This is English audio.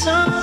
Something